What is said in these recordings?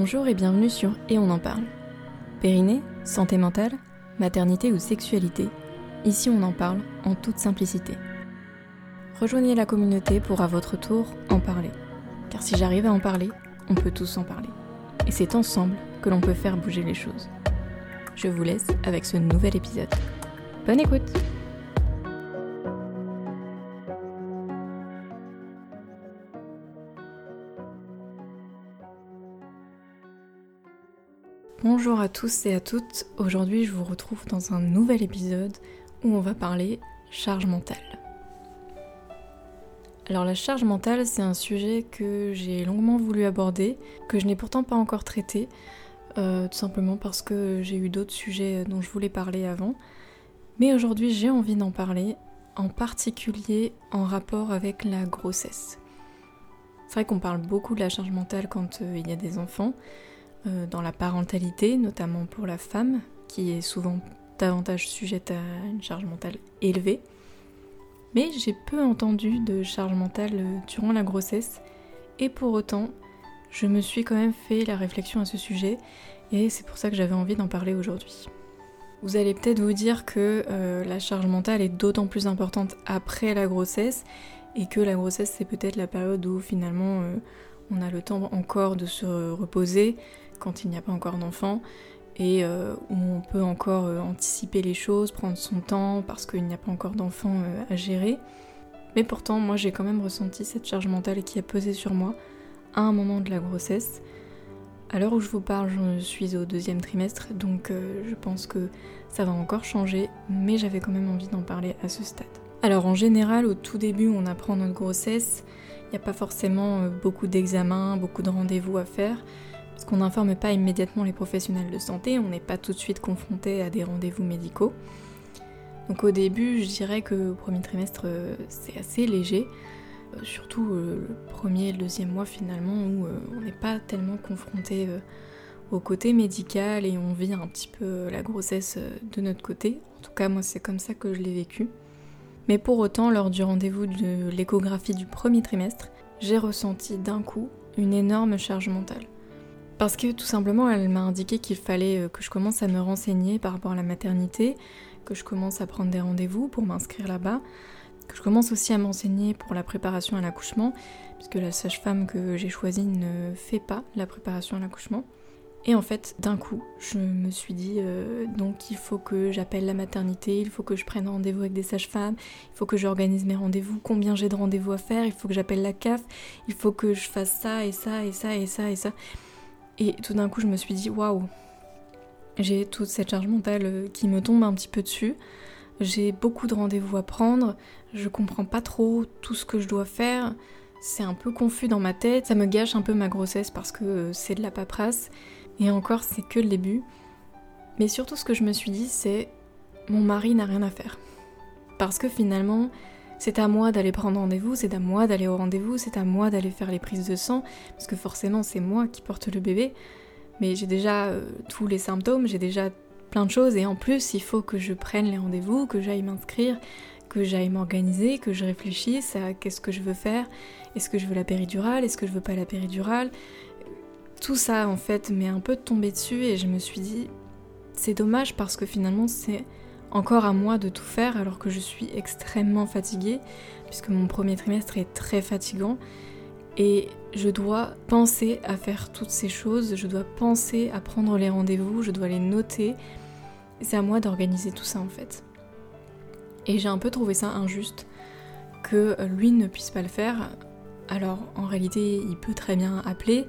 Bonjour et bienvenue sur Et on en parle. Périnée, santé mentale, maternité ou sexualité, ici on en parle en toute simplicité. Rejoignez la communauté pour à votre tour en parler. Car si j'arrive à en parler, on peut tous en parler. Et c'est ensemble que l'on peut faire bouger les choses. Je vous laisse avec ce nouvel épisode. Bonne écoute Bonjour à tous et à toutes, aujourd'hui je vous retrouve dans un nouvel épisode où on va parler charge mentale. Alors la charge mentale c'est un sujet que j'ai longuement voulu aborder, que je n'ai pourtant pas encore traité, euh, tout simplement parce que j'ai eu d'autres sujets dont je voulais parler avant. Mais aujourd'hui j'ai envie d'en parler, en particulier en rapport avec la grossesse. C'est vrai qu'on parle beaucoup de la charge mentale quand euh, il y a des enfants, dans la parentalité, notamment pour la femme, qui est souvent davantage sujette à une charge mentale élevée. Mais j'ai peu entendu de charge mentale euh, durant la grossesse, et pour autant, je me suis quand même fait la réflexion à ce sujet, et c'est pour ça que j'avais envie d'en parler aujourd'hui. Vous allez peut-être vous dire que euh, la charge mentale est d'autant plus importante après la grossesse, et que la grossesse c'est peut-être la période où finalement on a le temps encore de se reposer, quand il n'y a pas encore d'enfant et euh, où on peut encore euh, anticiper les choses, prendre son temps parce qu'il n'y a pas encore d'enfant euh, à gérer. Mais pourtant, moi j'ai quand même ressenti cette charge mentale qui a pesé sur moi à un moment de la grossesse. À l'heure où je vous parle, je suis au deuxième trimestre, donc je pense que ça va encore changer, mais j'avais quand même envie d'en parler à ce stade. Alors en général, au tout début, on apprend notre grossesse, il n'y a pas forcément beaucoup d'examens, beaucoup de rendez-vous à faire. Parce qu'on n'informe pas immédiatement les professionnels de santé, on n'est pas tout de suite confronté à des rendez-vous médicaux. Donc au début, je dirais que le premier trimestre, euh, c'est assez léger, euh, surtout euh, le premier et le deuxième mois finalement, où on n'est pas tellement confronté au côté médical et on vit un petit peu la grossesse de notre côté. En tout cas, moi, c'est comme ça que je l'ai vécu. Mais pour autant, lors du rendez-vous de l'échographie du premier trimestre, j'ai ressenti d'un coup une énorme charge mentale. Parce que tout simplement, elle m'a indiqué qu'il fallait euh, que je commence à me renseigner par rapport à la maternité, que je commence à prendre des rendez-vous pour m'inscrire là-bas, que je commence aussi à m'enseigner pour la préparation à l'accouchement, puisque la sage-femme que j'ai choisie ne fait pas la préparation à l'accouchement. Et en fait, d'un coup, je me suis dit, euh, donc il faut que j'appelle la maternité, il faut que je prenne rendez-vous avec des sages-femmes, il faut que j'organise mes rendez-vous, combien j'ai de rendez-vous à faire, il faut que j'appelle la CAF, il faut que je fasse ça et ça et ça et ça et ça. Tout d'un coup, je me suis dit, waouh, j'ai toute cette charge mentale euh, qui me tombe un petit peu dessus. J'ai beaucoup de rendez-vous à prendre, je comprends pas trop tout ce que je dois faire. C'est un peu confus dans ma tête, ça me gâche un peu ma grossesse parce que euh, c'est de la paperasse. Et encore, c'est que le début. Mais surtout, ce que je me suis dit, c'est mon mari n'a rien à faire. Parce que finalement, c'est à moi d'aller prendre rendez-vous, c'est à moi d'aller au rendez-vous, c'est à moi d'aller faire les prises de sang, parce que forcément c'est moi qui porte le bébé. Mais j'ai déjà euh, tous les symptômes, j'ai déjà plein de choses, et en plus il faut que je prenne les rendez-vous, que j'aille m'inscrire, que j'aille m'organiser, que je réfléchisse à qu'est-ce que je veux faire, est-ce que je veux la péridurale, est-ce que je veux pas la péridurale? Tout ça en fait m'est un peu tombé dessus et je me suis dit c'est dommage parce que finalement c'est encore à moi de tout faire alors que je suis extrêmement fatiguée, puisque mon premier trimestre est très fatigant. Et je dois penser à faire toutes ces choses, je dois penser à prendre les rendez-vous, je dois les noter. C'est à moi d'organiser tout ça en fait. Et j'ai un peu trouvé ça injuste que lui ne puisse pas le faire. Alors en réalité, il peut très bien appeler.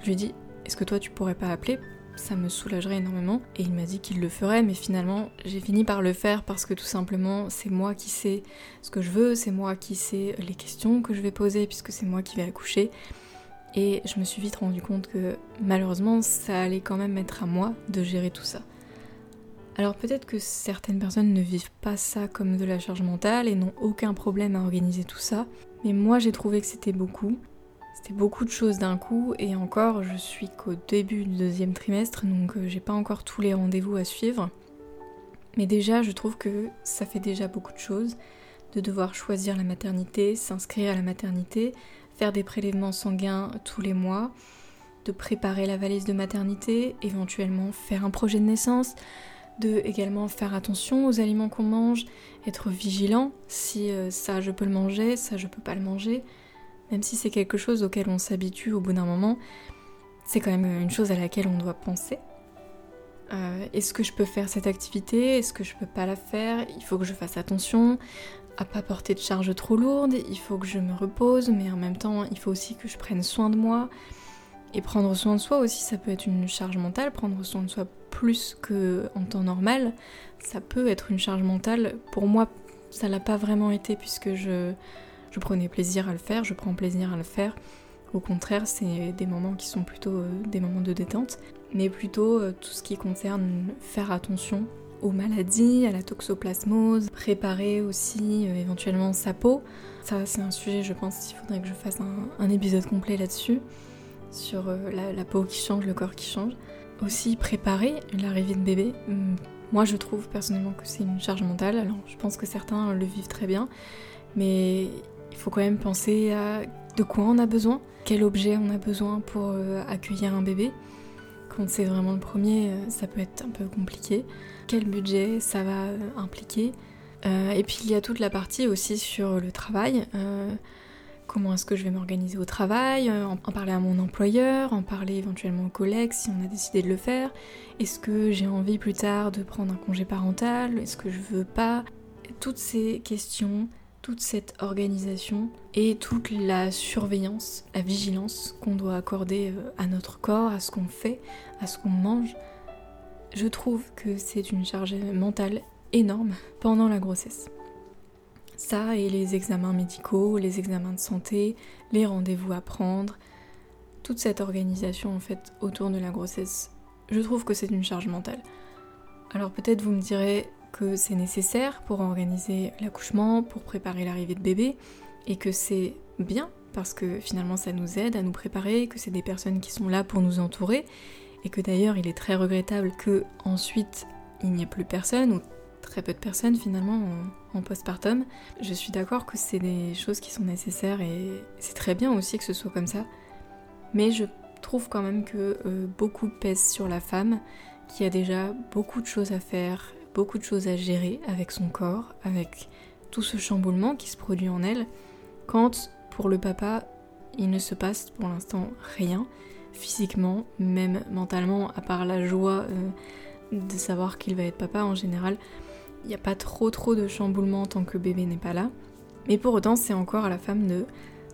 Je lui dis, est-ce que toi tu pourrais pas appeler ça me soulagerait énormément. Et il m'a dit qu'il le ferait, mais finalement j'ai fini par le faire parce que tout simplement c'est moi qui sais ce que je veux, c'est moi qui sais les questions que je vais poser puisque c'est moi qui vais accoucher. Et je me suis vite rendu compte que malheureusement ça allait quand même être à moi de gérer tout ça. Alors peut-être que certaines personnes ne vivent pas ça comme de la charge mentale et n'ont aucun problème à organiser tout ça, mais moi j'ai trouvé que c'était beaucoup. C'était beaucoup de choses d'un coup et encore je suis qu'au début du deuxième trimestre donc euh, j'ai pas encore tous les rendez-vous à suivre. Mais déjà je trouve que ça fait déjà beaucoup de choses de devoir choisir la maternité, s'inscrire à la maternité, faire des prélèvements sanguins tous les mois, de préparer la valise de maternité, éventuellement faire un projet de naissance, de également faire attention aux aliments qu'on mange, être vigilant si euh, ça je peux le manger, ça je peux pas le manger, même si c'est quelque chose auquel on s'habitue au bout d'un moment, c'est quand même une chose à laquelle on doit penser. Euh, est-ce que je peux faire cette activité? Est-ce que je peux pas la faire? Il faut que je fasse attention à pas porter de charge trop lourde, il faut que je me repose, mais en même temps, il faut aussi que je prenne soin de moi. Et prendre soin de soi aussi, ça peut être une charge mentale. Prendre soin de soi plus qu'en temps normal, ça peut être une charge mentale. Pour moi, ça l'a pas vraiment été puisque je, je prenais plaisir à le faire, je prends plaisir à le faire. Au contraire, c'est des moments qui sont plutôt euh, des moments de détente, mais plutôt euh, tout ce qui concerne faire attention aux maladies, à la toxoplasmose, préparer aussi euh, éventuellement sa peau. Ça, c'est un sujet, je pense, qu'il faudrait que je fasse un, épisode complet là-dessus, sur euh, la, peau qui change, le corps qui change. Aussi préparer l'arrivée de bébé. Hum, moi, je trouve personnellement que c'est une charge mentale. Alors, je pense que certains le vivent très bien, mais il faut quand même penser à de quoi on a besoin, quel objet on a besoin pour euh, accueillir un bébé. Quand c'est vraiment le premier, euh, ça peut être un peu compliqué. Quel budget ça va euh, impliquer Et puis il y a toute la partie aussi sur le travail. comment est-ce que je vais m'organiser au travail en, parler à mon employeur, en parler éventuellement aux collègues si on a décidé de le faire. Est-ce que j'ai envie plus tard de prendre un congé parental? Est-ce que je veux pas? Toutes ces questions toute cette organisation et toute la surveillance, la vigilance qu'on doit accorder euh, à notre corps, à ce qu'on fait, à ce qu'on mange, je trouve que c'est une charge mentale énorme pendant la grossesse. Ça et les examens médicaux, les examens de santé, les rendez-vous à prendre, toute cette organisation en fait autour de la grossesse, je trouve que c'est une charge mentale. Alors peut-être vous me direz que c'est nécessaire pour organiser l'accouchement, pour préparer l'arrivée de bébé, et que c'est bien parce que finalement ça nous aide à nous préparer, que c'est des personnes qui sont là pour nous entourer, et que d'ailleurs il est très regrettable que ensuite il n'y ait plus personne ou très peu de personnes finalement en, postpartum. Je suis d'accord que c'est des choses qui sont nécessaires et c'est très bien aussi que ce soit comme ça, mais je trouve quand même que euh, beaucoup pèse sur la femme qui a déjà beaucoup de choses à faire, beaucoup de choses à gérer avec son corps, avec tout ce chamboulement qui se produit en elle, quand pour le papa, il ne se passe pour l'instant rien, physiquement, même mentalement, à part la joie euh, de savoir qu'il va être papa en général, il n'y a pas trop trop de chamboulement tant que bébé n'est pas là. Mais pour autant, c'est encore à la femme de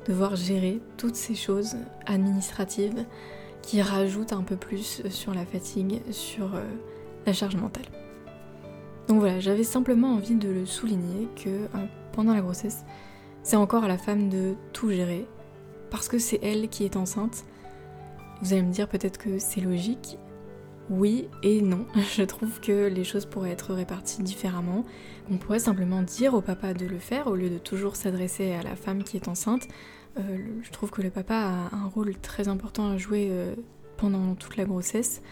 devoir gérer toutes ces choses administratives qui rajoutent un peu plus sur la fatigue, sur euh, la charge mentale. Donc voilà, j'avais simplement envie de le souligner que euh, pendant la grossesse, c'est encore à la femme de tout gérer, parce que c'est elle qui est enceinte. Vous allez me dire peut-être que c'est logique. Oui et non. Je trouve que les choses pourraient être réparties différemment. On pourrait simplement dire au papa de le faire au lieu de toujours s'adresser à la femme qui est enceinte. Euh, je trouve que le papa a un rôle très important à jouer euh, pendant toute la grossesse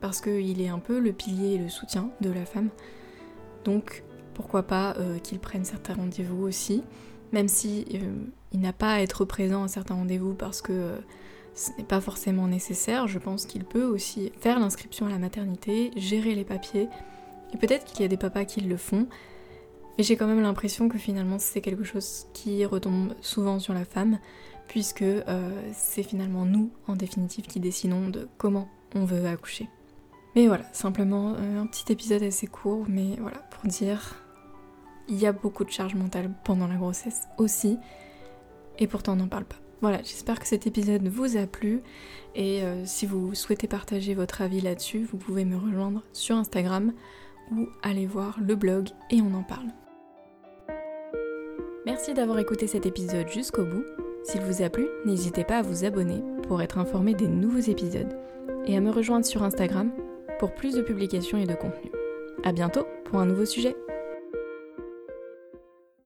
parce qu'il est un peu le pilier et le soutien de la femme. Donc pourquoi pas euh, qu'il prenne certains rendez-vous aussi, même si euh, il n'a pas à être présent à certains rendez-vous parce que euh, ce n'est pas forcément nécessaire. Je pense qu'il peut aussi faire l'inscription à la maternité, gérer les papiers, et peut-être qu'il y a des papas qui le font. Mais j'ai quand même l'impression que finalement c'est quelque chose qui retombe souvent sur la femme, puisque c'est finalement nous, en définitive, qui décidons de comment on veut accoucher. Mais voilà, simplement euh, un petit épisode assez court, mais voilà, pour dire, il y a beaucoup de charge mentale pendant la grossesse aussi, et pourtant on n'en parle pas. Voilà, j'espère que cet épisode vous a plu, et euh, si vous souhaitez partager votre avis là-dessus, vous pouvez me rejoindre sur Instagram ou aller voir le blog et on en parle. Merci d'avoir écouté cet épisode jusqu'au bout. S'il vous a plu, n'hésitez pas à vous abonner pour être informé des nouveaux épisodes et à me rejoindre sur Instagram pour plus de publications et de contenu. A bientôt pour un nouveau sujet